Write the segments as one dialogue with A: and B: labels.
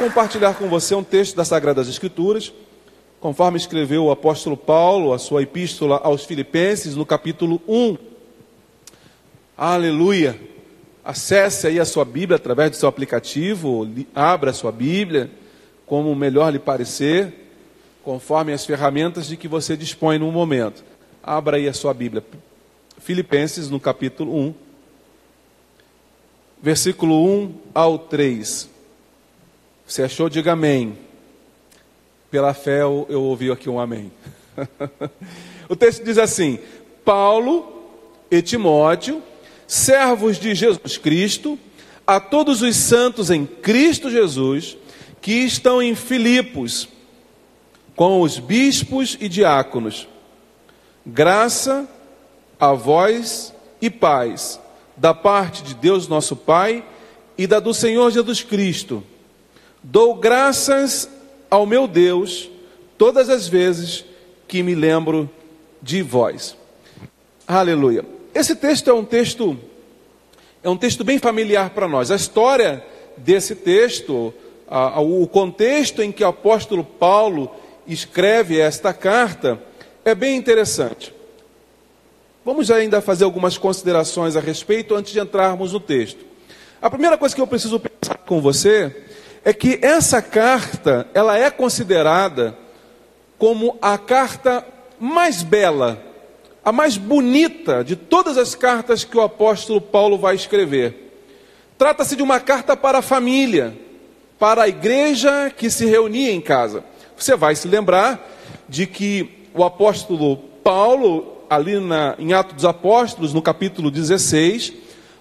A: Compartilhar com você um texto das Sagradas Escrituras, conforme escreveu o apóstolo Paulo, a sua epístola aos Filipenses, no capítulo 1. Aleluia! Acesse aí a sua Bíblia através do seu aplicativo, abra a sua Bíblia, como melhor lhe parecer, conforme as ferramentas de que você dispõe no momento. Abra aí a sua Bíblia. Filipenses, no capítulo 1, versículo 1 ao 3. Você achou? Diga amém. Pela fé eu, eu ouvi aqui um amém. o texto diz assim: Paulo e Timóteo, servos de Jesus Cristo, a todos os santos em Cristo Jesus, que estão em Filipos, com os bispos e diáconos. Graça a vós e paz, da parte de Deus nosso Pai e da do Senhor Jesus Cristo Dou graças ao meu Deus todas as vezes que me lembro de vós. Aleluia. Esse texto é um texto é um texto bem familiar para nós. A história desse texto, a, a, o contexto em que o apóstolo Paulo escreve esta carta é bem interessante. Vamos ainda fazer algumas considerações a respeito antes de entrarmos no texto. A primeira coisa que eu preciso pensar com você é que essa carta, ela é considerada como a carta mais bela, a mais bonita de todas as cartas que o apóstolo Paulo vai escrever. Trata-se de uma carta para a família, para a igreja que se reunia em casa. Você vai se lembrar de que o apóstolo Paulo, ali na, em Atos dos Apóstolos, no capítulo 16,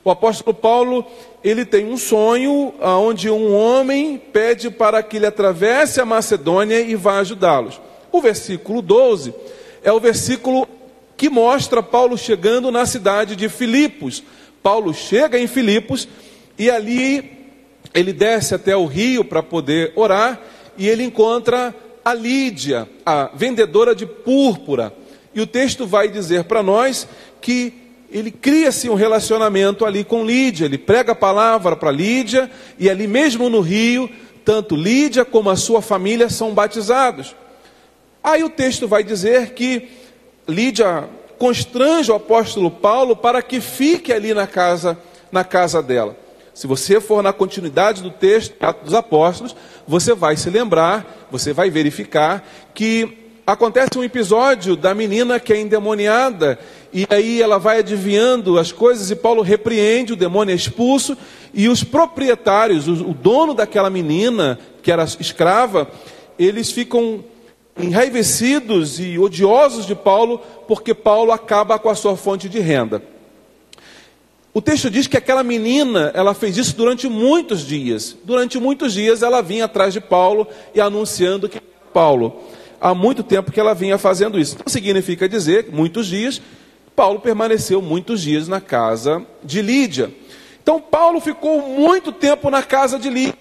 A: o apóstolo Paulo, ele tem um sonho onde um homem pede para que ele atravesse a Macedônia e vá ajudá-los. O versículo 12 é o versículo que mostra Paulo chegando na cidade de Filipos. Paulo chega em Filipos e ali ele desce até o rio para poder orar e ele encontra a Lídia, a vendedora de púrpura. E o texto vai dizer para nós que ele cria-se um relacionamento ali com Lídia, ele prega a palavra para Lídia, e ali mesmo no rio, tanto Lídia como a sua família são batizados. Aí o texto vai dizer que Lídia constrange o apóstolo Paulo para que fique ali na casa, na casa dela. Se você for na continuidade do texto dos Apóstolos, você vai se lembrar, você vai verificar que acontece um episódio da menina que é endemoniada, e aí ela vai adivinhando as coisas, e Paulo repreende, o demônio é expulso, e os proprietários, o, dono daquela menina, que era escrava, eles ficam enraivecidos e odiosos de Paulo, porque Paulo acaba com a sua fonte de renda. O texto diz que aquela menina, ela fez isso durante muitos dias. Durante muitos dias ela vinha atrás de Paulo e anunciando que Paulo há muito tempo que ela vinha fazendo isso. Não significa dizer, muitos dias, Paulo permaneceu muitos dias na casa de Lídia. Então, Paulo ficou muito tempo na casa de Lídia.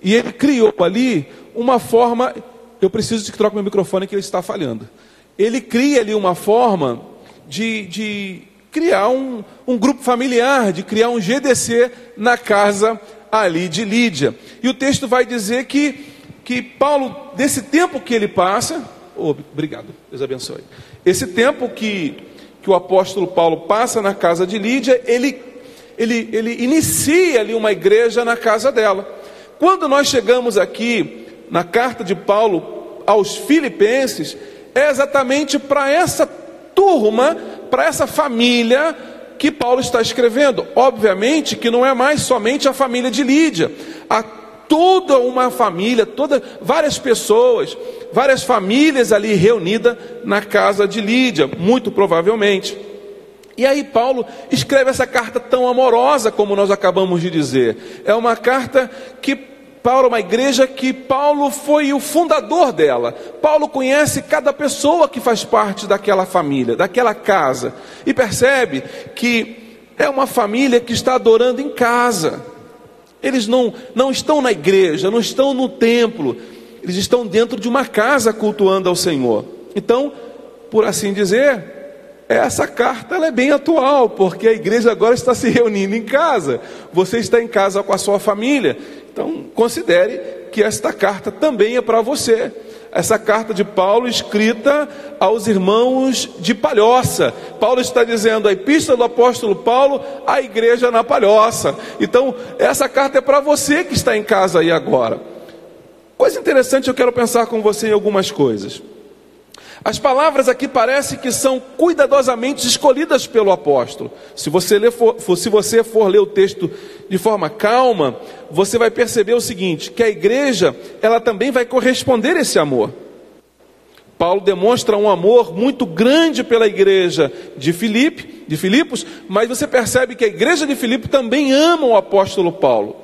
A: E ele criou ali uma forma. Eu preciso que troque meu microfone que ele está falhando. Ele cria ali uma forma de, de criar um, um grupo familiar, de criar um GDC na casa ali de Lídia. E o texto vai dizer que que Paulo, desse tempo que ele passa, oh, obrigado, Deus abençoe. Esse tempo que, que o apóstolo Paulo passa na casa de Lídia, ele, ele, ele inicia ali uma igreja na casa dela. Quando nós chegamos aqui na carta de Paulo aos Filipenses, é exatamente para essa turma, para essa família que Paulo está escrevendo. Obviamente que não é mais somente a família de Lídia. A toda uma família, toda, várias pessoas, várias famílias ali reunidas na casa de Lídia, muito provavelmente. E aí Paulo escreve essa carta tão amorosa como nós acabamos de dizer. É uma carta que para uma igreja que Paulo foi o fundador dela. Paulo conhece cada pessoa que faz parte daquela família, daquela casa, e percebe que é uma família que está adorando em casa. Eles não, não estão na igreja, não estão no templo, eles estão dentro de uma casa cultuando ao Senhor. Então, por assim dizer, essa carta é bem atual, porque a igreja agora está se reunindo em casa. Você está em casa com a sua família. Então, considere que esta carta também é para você essa carta de Paulo escrita aos irmãos de Palhoça. Paulo está dizendo a epístola do apóstolo Paulo à igreja na Palhoça. Então, essa carta é para você que está em casa aí agora. Coisa interessante, eu quero pensar com você em algumas coisas. As palavras aqui parecem que são cuidadosamente escolhidas pelo apóstolo. Se você, ler, for, se você for ler o texto de forma calma, você vai perceber o seguinte: que a igreja ela também vai corresponder esse amor. Paulo demonstra um amor muito grande pela igreja de Filipe, de Filipos, mas você percebe que a igreja de Filipe também ama o apóstolo Paulo.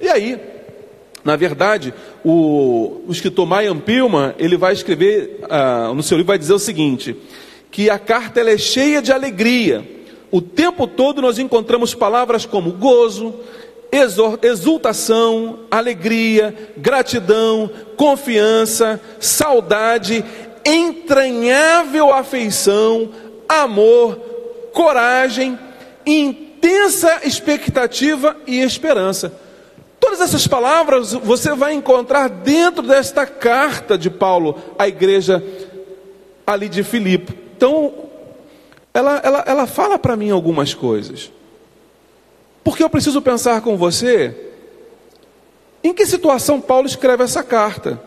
A: E aí, na verdade, o, o escritor Mayan Pilman, ele vai escrever, uh, no seu livro vai dizer o seguinte, que a carta é cheia de alegria. O tempo todo nós encontramos palavras como gozo, exultação, alegria, gratidão, confiança, saudade, entranhável afeição, amor, coragem, intensa expectativa e esperança. Todas essas palavras você vai encontrar dentro desta carta de Paulo à igreja ali de Filipe. Então, ela, ela, ela fala para mim algumas coisas. Porque eu preciso pensar com você em que situação Paulo escreve essa carta.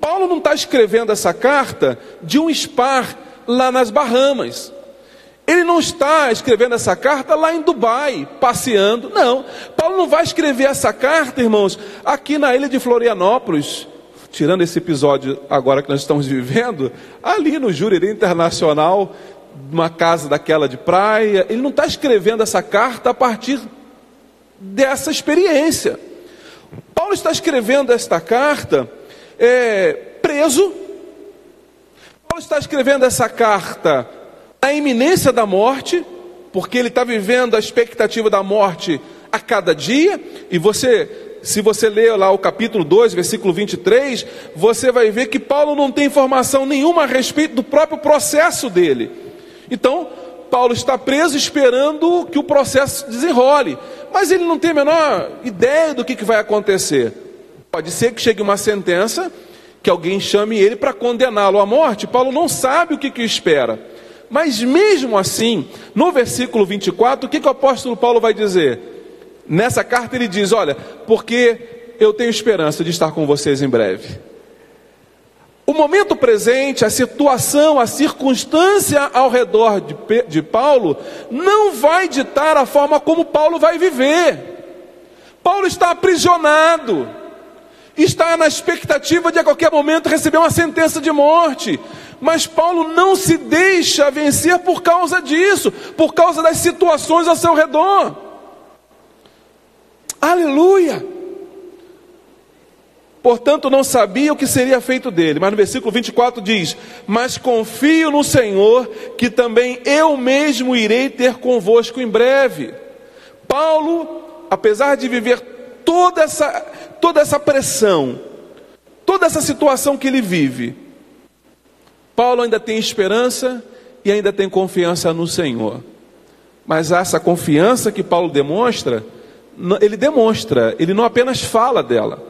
A: Paulo não está escrevendo essa carta de um spar lá nas Bahamas. Ele não está escrevendo essa carta lá em Dubai, passeando. Não. Paulo não vai escrever essa carta, irmãos, aqui na ilha de Florianópolis, tirando esse episódio agora que nós estamos vivendo, ali no Jurerê Internacional, uma casa daquela de praia. Ele não está escrevendo essa carta a partir dessa experiência. Paulo está escrevendo esta carta é, preso. Paulo está escrevendo essa carta a iminência da morte, porque ele está vivendo a expectativa da morte a cada dia, e você, se você ler lá o capítulo 2, versículo 23, você vai ver que Paulo não tem informação nenhuma a respeito do próprio processo dele. Então, Paulo está preso esperando que o processo desenrole, mas ele não tem a menor ideia do que, que vai acontecer. Pode ser que chegue uma sentença que alguém chame ele para condená-lo à morte. Paulo não sabe o que, que espera. Mas mesmo assim, no versículo 24, o que, que o apóstolo Paulo vai dizer? Nessa carta ele diz: Olha, porque eu tenho esperança de estar com vocês em breve. O momento presente, a situação, a circunstância ao redor de, de Paulo, não vai ditar a forma como Paulo vai viver. Paulo está aprisionado, está na expectativa de a qualquer momento receber uma sentença de morte. Mas Paulo não se deixa vencer por causa disso, por causa das situações ao seu redor. Aleluia! Portanto, não sabia o que seria feito dele. Mas no versículo 24 diz: Mas confio no Senhor, que também eu mesmo irei ter convosco em breve. Paulo, apesar de viver toda essa, toda essa pressão, toda essa situação que ele vive, Paulo ainda tem esperança e ainda tem confiança no Senhor. Mas essa confiança que Paulo demonstra, ele demonstra, ele não apenas fala dela.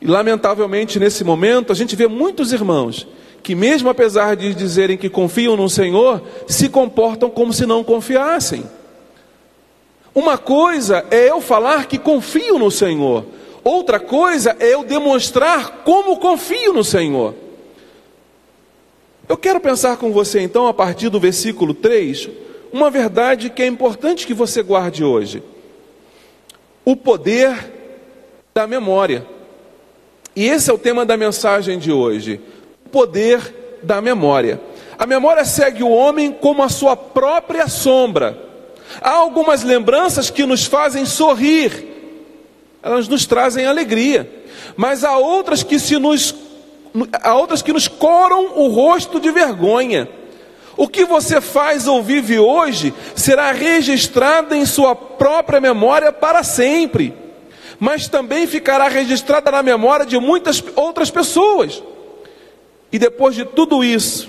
A: E lamentavelmente nesse momento a gente vê muitos irmãos que mesmo apesar de dizerem que confiam no Senhor, se comportam como se não confiassem. Uma coisa é eu falar que confio no Senhor, outra coisa é eu demonstrar como confio no Senhor. Eu quero pensar com você então, a partir do versículo 3, uma verdade que é importante que você guarde hoje. O poder da memória. E esse é o tema da mensagem de hoje: o poder da memória. A memória segue o homem como a sua própria sombra. Há algumas lembranças que nos fazem sorrir, elas nos trazem alegria, mas há outras que se nos há outras que nos coram o rosto de vergonha. O que você faz ou vive hoje será registrado em sua própria memória para sempre, mas também ficará registrada na memória de muitas outras pessoas. E depois de tudo isso,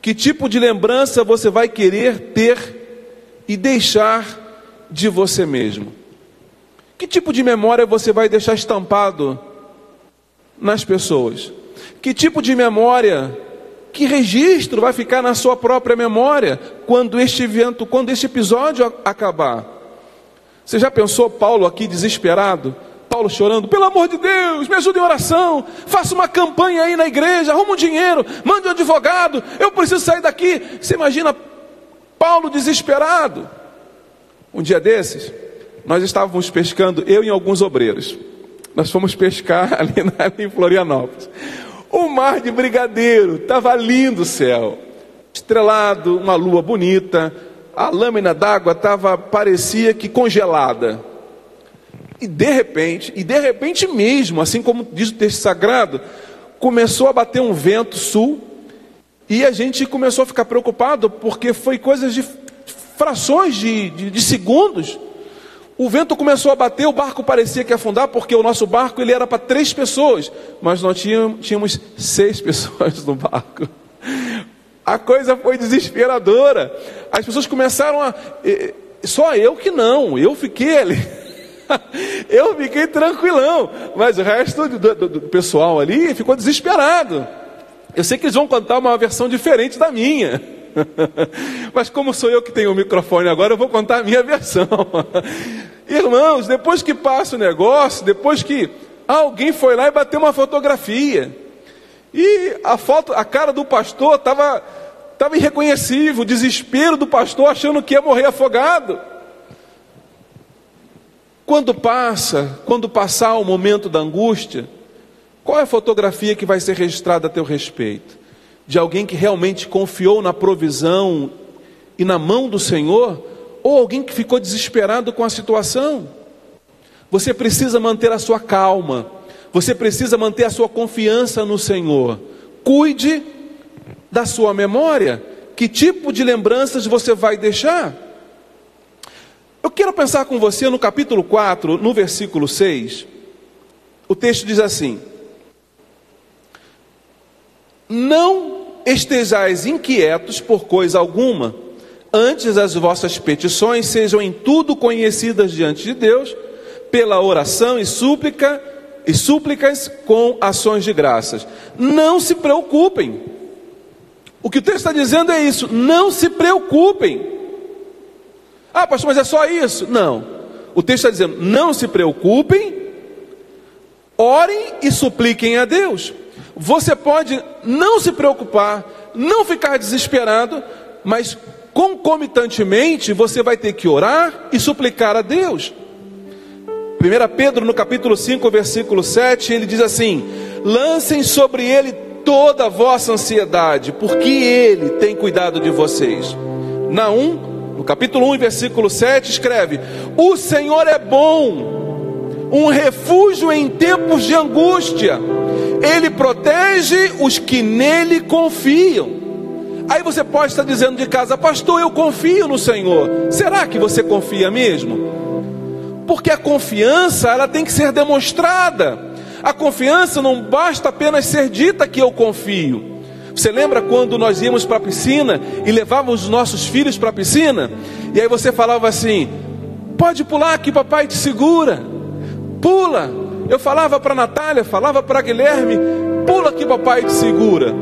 A: que tipo de lembrança você vai querer ter e deixar de você mesmo? Que tipo de memória você vai deixar estampado nas pessoas? Que tipo de memória, que registro vai ficar na sua própria memória quando este evento, quando este episódio acabar? Você já pensou Paulo aqui desesperado? Paulo chorando, pelo amor de Deus, me ajude em oração, faça uma campanha aí na igreja, arruma um dinheiro, mande um advogado, eu preciso sair daqui. Você imagina Paulo desesperado? Um dia desses, nós estávamos pescando, eu e alguns obreiros. Nós fomos pescar ali, ali em Florianópolis. O mar de brigadeiro, estava lindo o céu, estrelado, uma lua bonita, a lâmina d'água estava parecia que congelada. E de repente, e de repente mesmo, assim como diz o texto sagrado, começou a bater um vento sul e a gente começou a ficar preocupado porque foi coisas de frações de, de, de segundos. O vento começou a bater, o barco parecia que ia afundar, porque o nosso barco ele era para três pessoas, mas nós tínhamos, seis pessoas no barco. A coisa foi desesperadora. As pessoas começaram a. Só eu que não, eu fiquei ali. eu fiquei tranquilão, mas o resto do, do, do, pessoal ali ficou desesperado. Eu sei que eles vão contar uma versão diferente da minha. Mas como sou eu que tenho o microfone agora, eu vou contar a minha versão. Irmãos, depois que passa o negócio, depois que alguém foi lá e bateu uma fotografia, e a foto, a cara do pastor estava tava irreconhecível, o desespero do pastor achando que ia morrer afogado. Quando passa, quando passar o momento da angústia, qual é a fotografia que vai ser registrada a teu respeito? De alguém que realmente confiou na provisão e na mão do Senhor, ou alguém que ficou desesperado com a situação? Você precisa manter a sua calma, você precisa manter a sua confiança no Senhor. Cuide da sua memória. Que tipo de lembranças você vai deixar? Eu quero pensar com você no capítulo 4, no versículo 6. O texto diz assim: Não estejais inquietos por coisa alguma, antes as vossas petições sejam em tudo conhecidas diante de Deus, pela oração e súplica e súplicas com ações de graças. Não se preocupem. O que o texto está dizendo é isso: não se preocupem. Ah, pastor, mas é só isso? Não. O texto está dizendo: não se preocupem, orem e supliquem a Deus. Você pode não se preocupar, não ficar desesperado, mas concomitantemente você vai ter que orar e suplicar a Deus. 1 Pedro, no capítulo 5, versículo 7, ele diz assim: Lancem sobre ele toda a vossa ansiedade, porque ele tem cuidado de vocês. Naum no capítulo 1, versículo 7, escreve: O Senhor é bom, um refúgio em tempos de angústia, Ele protege os que nele confiam. Aí você pode estar dizendo de casa, pastor, eu confio no Senhor. Será que você confia mesmo? Porque a confiança, ela tem que ser demonstrada. A confiança não basta apenas ser dita que eu confio. Você lembra quando nós íamos para a piscina e levávamos os nossos filhos para a piscina? E aí você falava assim: pode pular que papai te segura. Pula. Eu falava para Natália, falava para Guilherme: pula que papai te segura.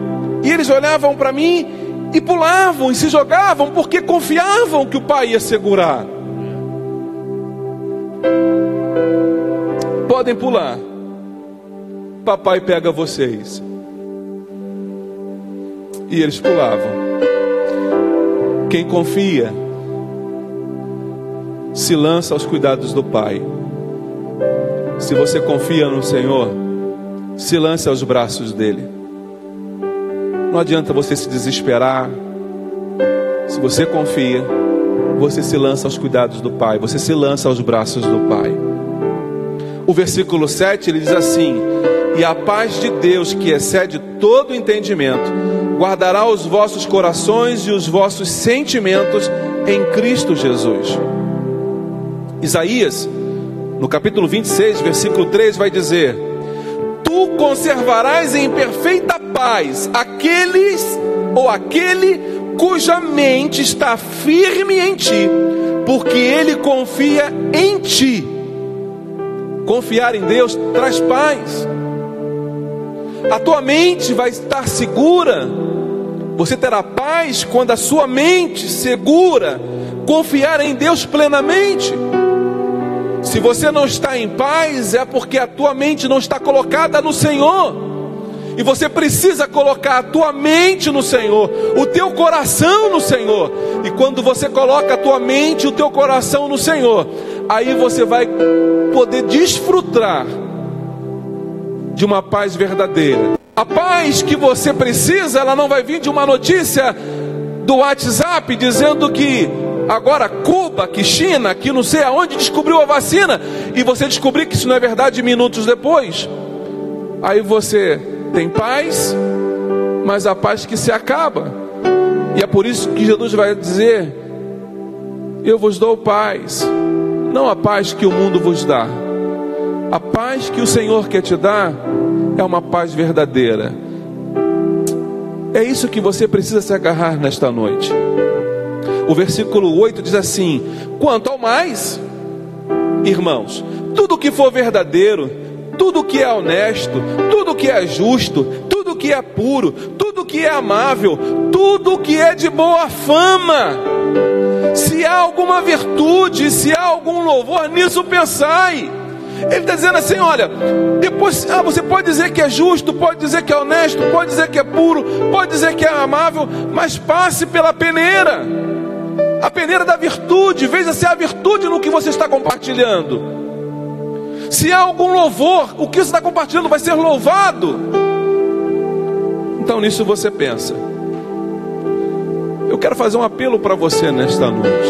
A: E eles olhavam para mim e pulavam e se jogavam porque confiavam que o pai ia segurar. Podem pular. Papai pega vocês e eles pulavam. Quem confia se lança aos cuidados do Pai. Se você confia no Senhor, se lance aos braços dele. Não adianta você se desesperar. Se você confia, você se lança aos cuidados do Pai, você se lança aos braços do Pai. O versículo 7 ele diz assim: E a paz de Deus, que excede todo entendimento, guardará os vossos corações e os vossos sentimentos em Cristo Jesus. Isaías, no capítulo 26, versículo 3, vai dizer: Tu conservarás em perfeita paz aqueles ou aquele cuja mente está firme em ti, porque ele confia em ti. Confiar em Deus traz paz. A tua mente vai estar segura. Você terá paz quando a sua mente segura confiar em Deus plenamente. Se você não está em paz, é porque a tua mente não está colocada no Senhor. E você precisa colocar a tua mente no Senhor, o teu coração no Senhor. E quando você coloca a tua mente e o teu coração no Senhor, aí você vai poder desfrutar de uma paz verdadeira. A paz que você precisa, ela não vai vir de uma notícia do WhatsApp dizendo que agora Cuba, que China, que não sei aonde descobriu a vacina e você descobrir que isso não é verdade minutos depois. Aí você tem paz, mas a paz que se acaba. E é por isso que Jesus vai dizer: Eu vos dou paz, não a paz que o mundo vos dá. A paz que o Senhor quer te dar é uma paz verdadeira. É isso que você precisa se agarrar nesta noite. O versículo 8 diz assim: Quanto ao mais, irmãos, tudo que for verdadeiro, tudo que é honesto, tudo que é justo, tudo que é puro, tudo que é amável, tudo que é de boa fama. Se há alguma virtude, se há algum louvor, nisso pensai. Ele está dizendo assim: olha, depois ah, você pode dizer que é justo, pode dizer que é honesto, pode dizer que é puro, pode dizer que é amável, mas passe pela peneira a peneira da virtude, veja se há virtude no que você está compartilhando. Se há algum louvor, o que você está compartilhando vai ser louvado. Então nisso você pensa. Eu quero fazer um apelo para você nesta noite.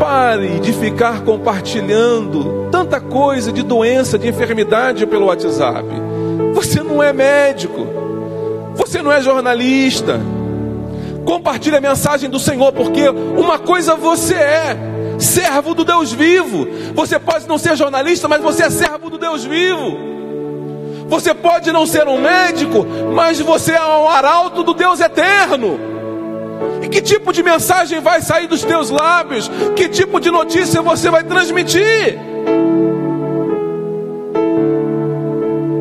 A: Pare de ficar compartilhando tanta coisa de doença, de enfermidade pelo WhatsApp. Você não é médico. Você não é jornalista. Compartilhe a mensagem do Senhor, porque uma coisa você é servo do Deus vivo. Você pode não ser jornalista, mas você é servo do Deus vivo. Você pode não ser um médico, mas você é um arauto do Deus eterno. E que tipo de mensagem vai sair dos teus lábios? Que tipo de notícia você vai transmitir?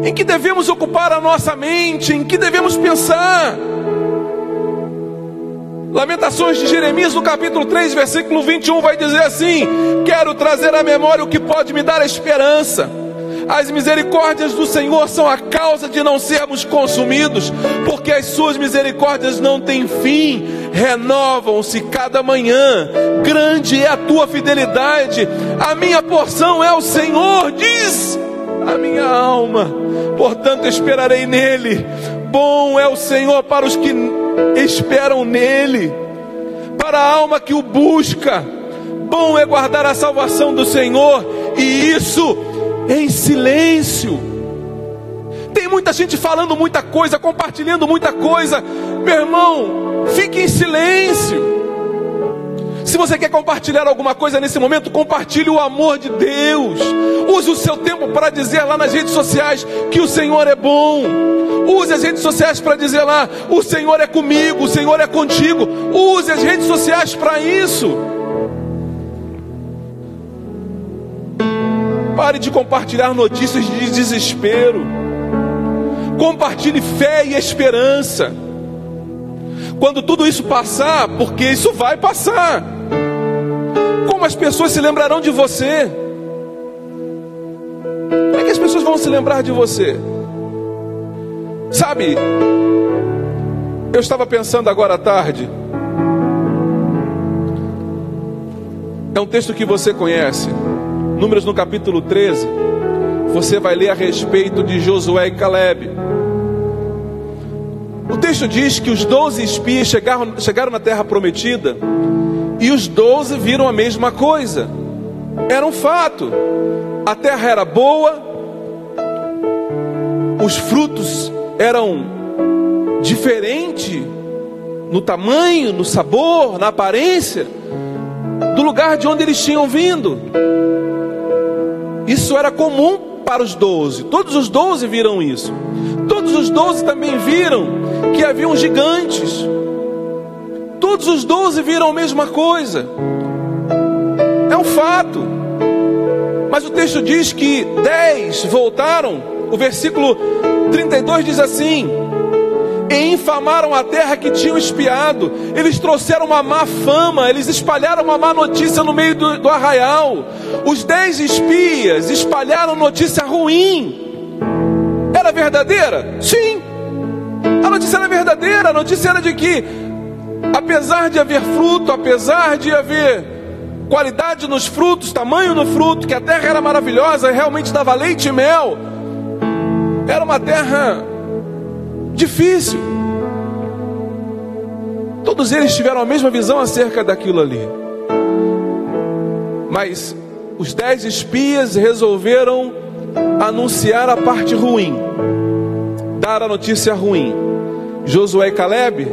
A: Em que devemos ocupar a nossa mente? Em que devemos pensar? Lamentações de Jeremias, no capítulo 3, versículo 21, vai dizer assim: Quero trazer à memória o que pode me dar esperança. As misericórdias do Senhor são a causa de não sermos consumidos, porque as suas misericórdias não têm fim, renovam-se cada manhã. Grande é a tua fidelidade, a minha porção é o Senhor, diz a minha alma, portanto esperarei nele. Bom é o Senhor para os que esperam nele, para a alma que o busca. Bom é guardar a salvação do Senhor, e isso em silêncio. Tem muita gente falando muita coisa, compartilhando muita coisa. Meu irmão, fique em silêncio. Se você quer compartilhar alguma coisa nesse momento, compartilhe o amor de Deus. Seu tempo para dizer lá nas redes sociais que o Senhor é bom. Use as redes sociais para dizer lá: o Senhor é comigo, o Senhor é contigo. Use as redes sociais para isso. Pare de compartilhar notícias de desespero. Compartilhe fé e esperança. Quando tudo isso passar, porque isso vai passar, como as pessoas se lembrarão de você? Pessoas vão se lembrar de você? Sabe, eu estava pensando agora à tarde. É um texto que você conhece. Números no capítulo 13, você vai ler a respeito de Josué e Caleb. O texto diz que os doze espias chegaram, chegaram na terra prometida e os doze viram a mesma coisa. Era um fato. A terra era boa, os frutos eram diferentes no tamanho, no sabor, na aparência do lugar de onde eles tinham vindo. Isso era comum para os doze. Todos os doze viram isso. Todos os doze também viram que haviam gigantes. Todos os doze viram a mesma coisa. É um fato. Mas o texto diz que dez voltaram. O versículo 32 diz assim: e infamaram a terra que tinham espiado. Eles trouxeram uma má fama, eles espalharam uma má notícia no meio do, do arraial. Os dez espias espalharam notícia ruim. Era verdadeira? Sim. A notícia era verdadeira. A notícia era de que, apesar de haver fruto, apesar de haver qualidade nos frutos, tamanho no fruto, que a terra era maravilhosa, realmente dava leite e mel. Era uma terra difícil. Todos eles tiveram a mesma visão acerca daquilo ali. Mas os dez espias resolveram anunciar a parte ruim, dar a notícia ruim. Josué e Caleb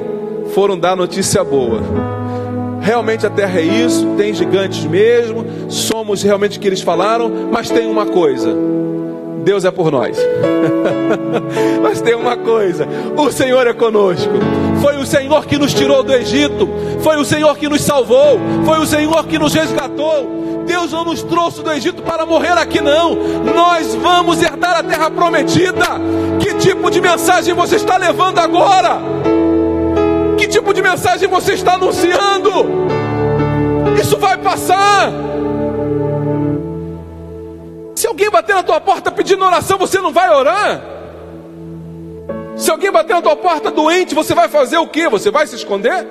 A: foram dar a notícia boa. Realmente a terra é isso, tem gigantes mesmo, somos realmente o que eles falaram, mas tem uma coisa: Deus é por nós. Mas tem uma coisa: o Senhor é conosco. Foi o Senhor que nos tirou do Egito. Foi o Senhor que nos salvou. Foi o Senhor que nos resgatou. Deus não nos trouxe do Egito para morrer aqui, não. Nós vamos herdar a terra prometida. Que tipo de mensagem você está levando agora? Que tipo de mensagem você está anunciando? Isso vai passar. Se alguém bater na tua porta pedindo oração, você não vai orar? Se alguém bater na tua porta doente, você vai fazer o que? Você vai se esconder?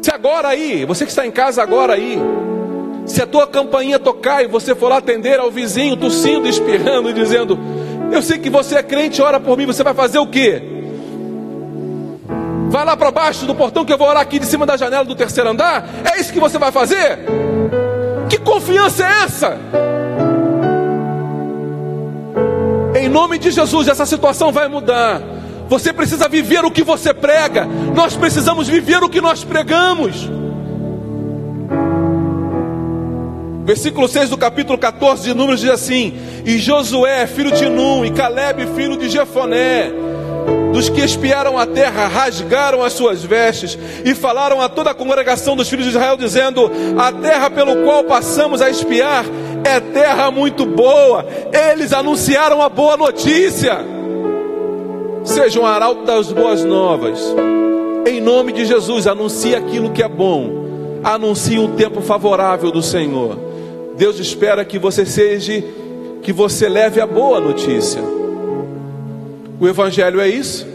A: Se agora aí, você que está em casa agora aí, se a tua campainha tocar e você for lá atender ao vizinho, tossindo, espirrando e dizendo: Eu sei que você é crente, ora por mim, você vai fazer o que? Vai lá para baixo do portão que eu vou orar aqui de cima da janela do terceiro andar? É isso que você vai fazer? Confiança é essa? Em nome de Jesus, essa situação vai mudar. Você precisa viver o que você prega. Nós precisamos viver o que nós pregamos. Versículo 6 do capítulo 14 de Números diz assim: E Josué, filho de Num, e Caleb, filho de Jefoné, dos que espiaram a terra rasgaram as suas vestes e falaram a toda a congregação dos filhos de Israel, dizendo: A terra pelo qual passamos a espiar é terra muito boa. Eles anunciaram a boa notícia. Seja um arauto das boas novas. Em nome de Jesus, anuncie aquilo que é bom. Anuncie um tempo favorável do Senhor. Deus espera que você seja, que você leve a boa notícia. O Evangelho é isso?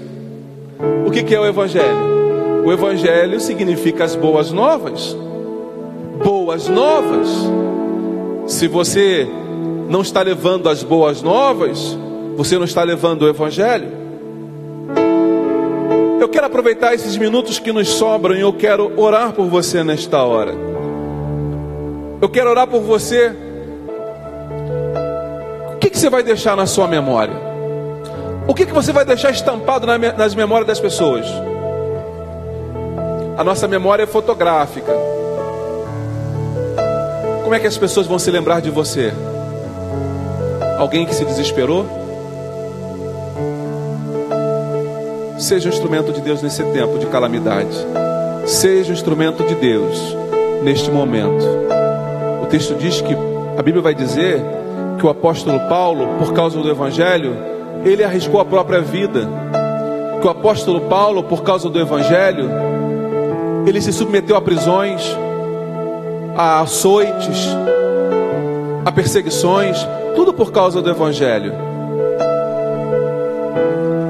A: O que, que é o Evangelho? O Evangelho significa as boas novas. Boas novas. Se você não está levando as boas novas, você não está levando o Evangelho. Eu quero aproveitar esses minutos que nos sobram e eu quero orar por você nesta hora. Eu quero orar por você. O que, que você vai deixar na sua memória? O que, que você vai deixar estampado nas memórias das pessoas? A nossa memória é fotográfica. Como é que as pessoas vão se lembrar de você? Alguém que se desesperou? Seja um instrumento de Deus nesse tempo de calamidade. Seja um instrumento de Deus neste momento. O texto diz que a Bíblia vai dizer que o apóstolo Paulo, por causa do Evangelho, ele arriscou a própria vida. Que o apóstolo Paulo, por causa do evangelho, ele se submeteu a prisões, a açoites, a perseguições, tudo por causa do evangelho.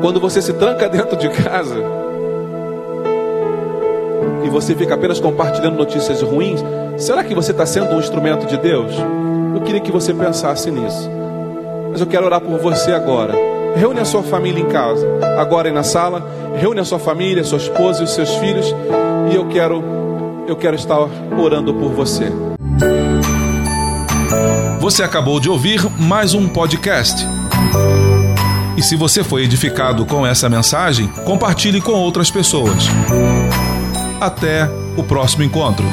A: Quando você se tranca dentro de casa e você fica apenas compartilhando notícias ruins, será que você está sendo um instrumento de Deus? Eu queria que você pensasse nisso. Mas eu quero orar por você agora. Reúne a sua família em casa, agora aí na sala. Reúne a sua família, sua esposa e os seus filhos. E eu quero, eu quero estar orando por você.
B: Você acabou de ouvir mais um podcast. E se você foi edificado com essa mensagem, compartilhe com outras pessoas. Até o próximo encontro.